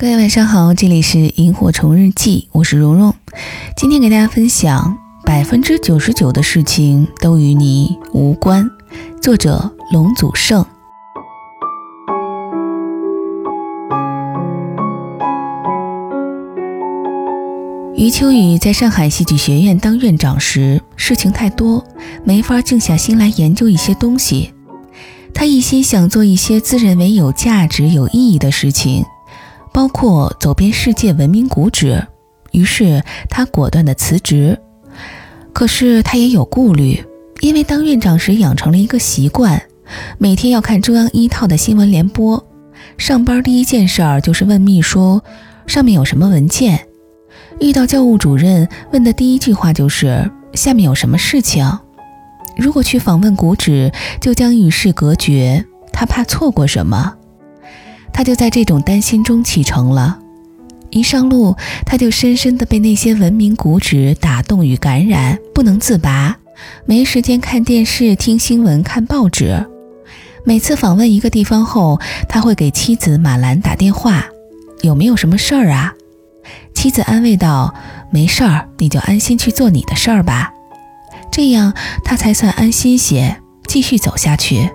各位晚上好，这里是萤火虫日记，我是蓉蓉。今天给大家分享百分之九十九的事情都与你无关。作者龙祖胜。余秋雨在上海戏剧学院当院长时，事情太多，没法静下心来研究一些东西。他一心想做一些自认为有价值、有意义的事情。包括走遍世界闻名古址，于是他果断的辞职。可是他也有顾虑，因为当院长时养成了一个习惯，每天要看中央一套的新闻联播。上班第一件事儿就是问秘书上面有什么文件。遇到教务主任，问的第一句话就是下面有什么事情。如果去访问古址，就将与世隔绝，他怕错过什么。他就在这种担心中启程了。一上路，他就深深地被那些文明古址打动与感染，不能自拔。没时间看电视、听新闻、看报纸。每次访问一个地方后，他会给妻子马兰打电话：“有没有什么事儿啊？”妻子安慰道：“没事儿，你就安心去做你的事儿吧。”这样他才算安心些，继续走下去。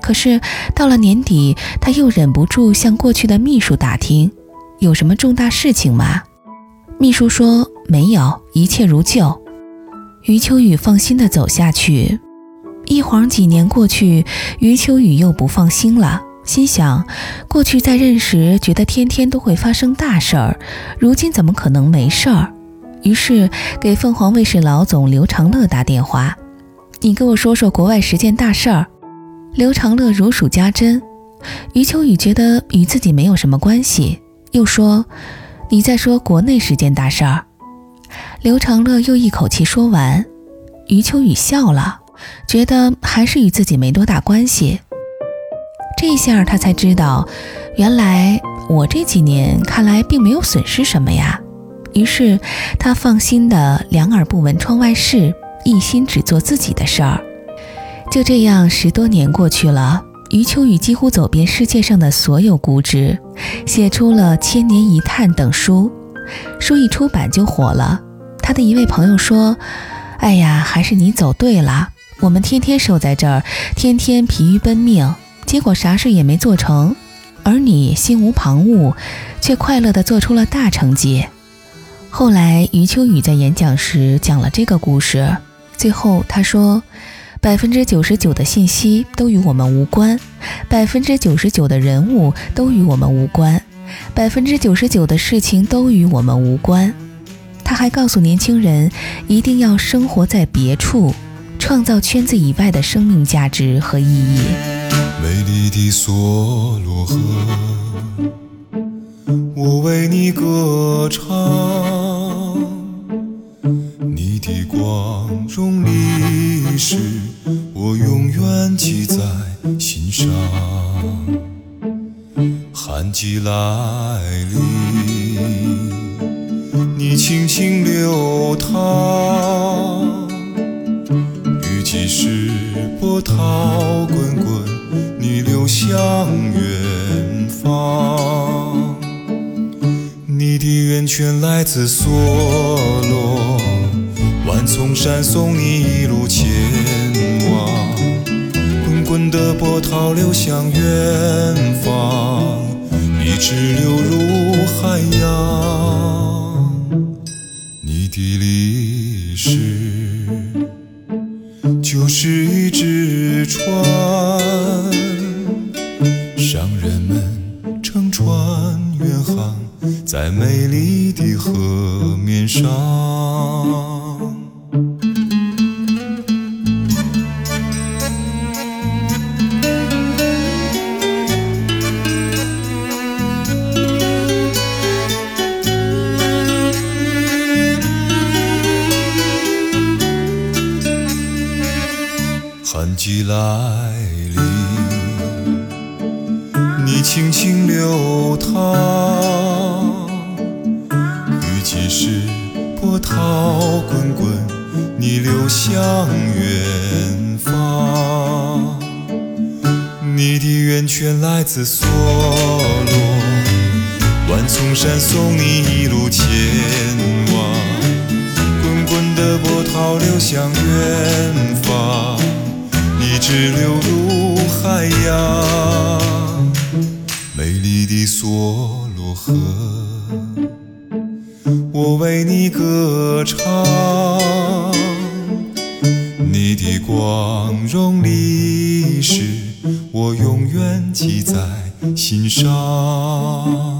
可是到了年底，他又忍不住向过去的秘书打听，有什么重大事情吗？秘书说没有，一切如旧。余秋雨放心地走下去。一晃几年过去，余秋雨又不放心了，心想：过去在任时觉得天天都会发生大事儿，如今怎么可能没事儿？于是给凤凰卫视老总刘长乐打电话：“你给我说说国外十件大事儿。”刘长乐如数家珍，余秋雨觉得与自己没有什么关系，又说：“你在说国内十件大事儿。”刘长乐又一口气说完，余秋雨笑了，觉得还是与自己没多大关系。这下他才知道，原来我这几年看来并没有损失什么呀。于是他放心的两耳不闻窗外事，一心只做自己的事儿。就这样，十多年过去了，余秋雨几乎走遍世界上的所有古址，写出了《千年一叹》等书，书一出版就火了。他的一位朋友说：“哎呀，还是你走对了。我们天天守在这儿，天天疲于奔命，结果啥事也没做成，而你心无旁骛，却快乐地做出了大成绩。”后来，余秋雨在演讲时讲了这个故事，最后他说。百分之九十九的信息都与我们无关，百分之九十九的人物都与我们无关，百分之九十九的事情都与我们无关。他还告诉年轻人，一定要生活在别处，创造圈子以外的生命价值和意义。美丽的梭罗河，我为你歌唱，你的光荣历史。记在心上。寒季来临，你轻轻流淌；雨季时，波涛滚滚，你流向远方。你的源泉来自梭罗，万丛山送你一路前。滚的波涛流向远方，一直流入海洋。你的历史就是一只船，商人们乘船远航在美丽的河面上。季来临，你轻轻流淌；雨季时，波涛滚滚，你流向远方。你的源泉来自梭罗，万重山送你一路前往，滚滚的波涛流向远方，海洋。美丽的梭罗河，我为你歌唱，你的光荣历史，我永远记在心上。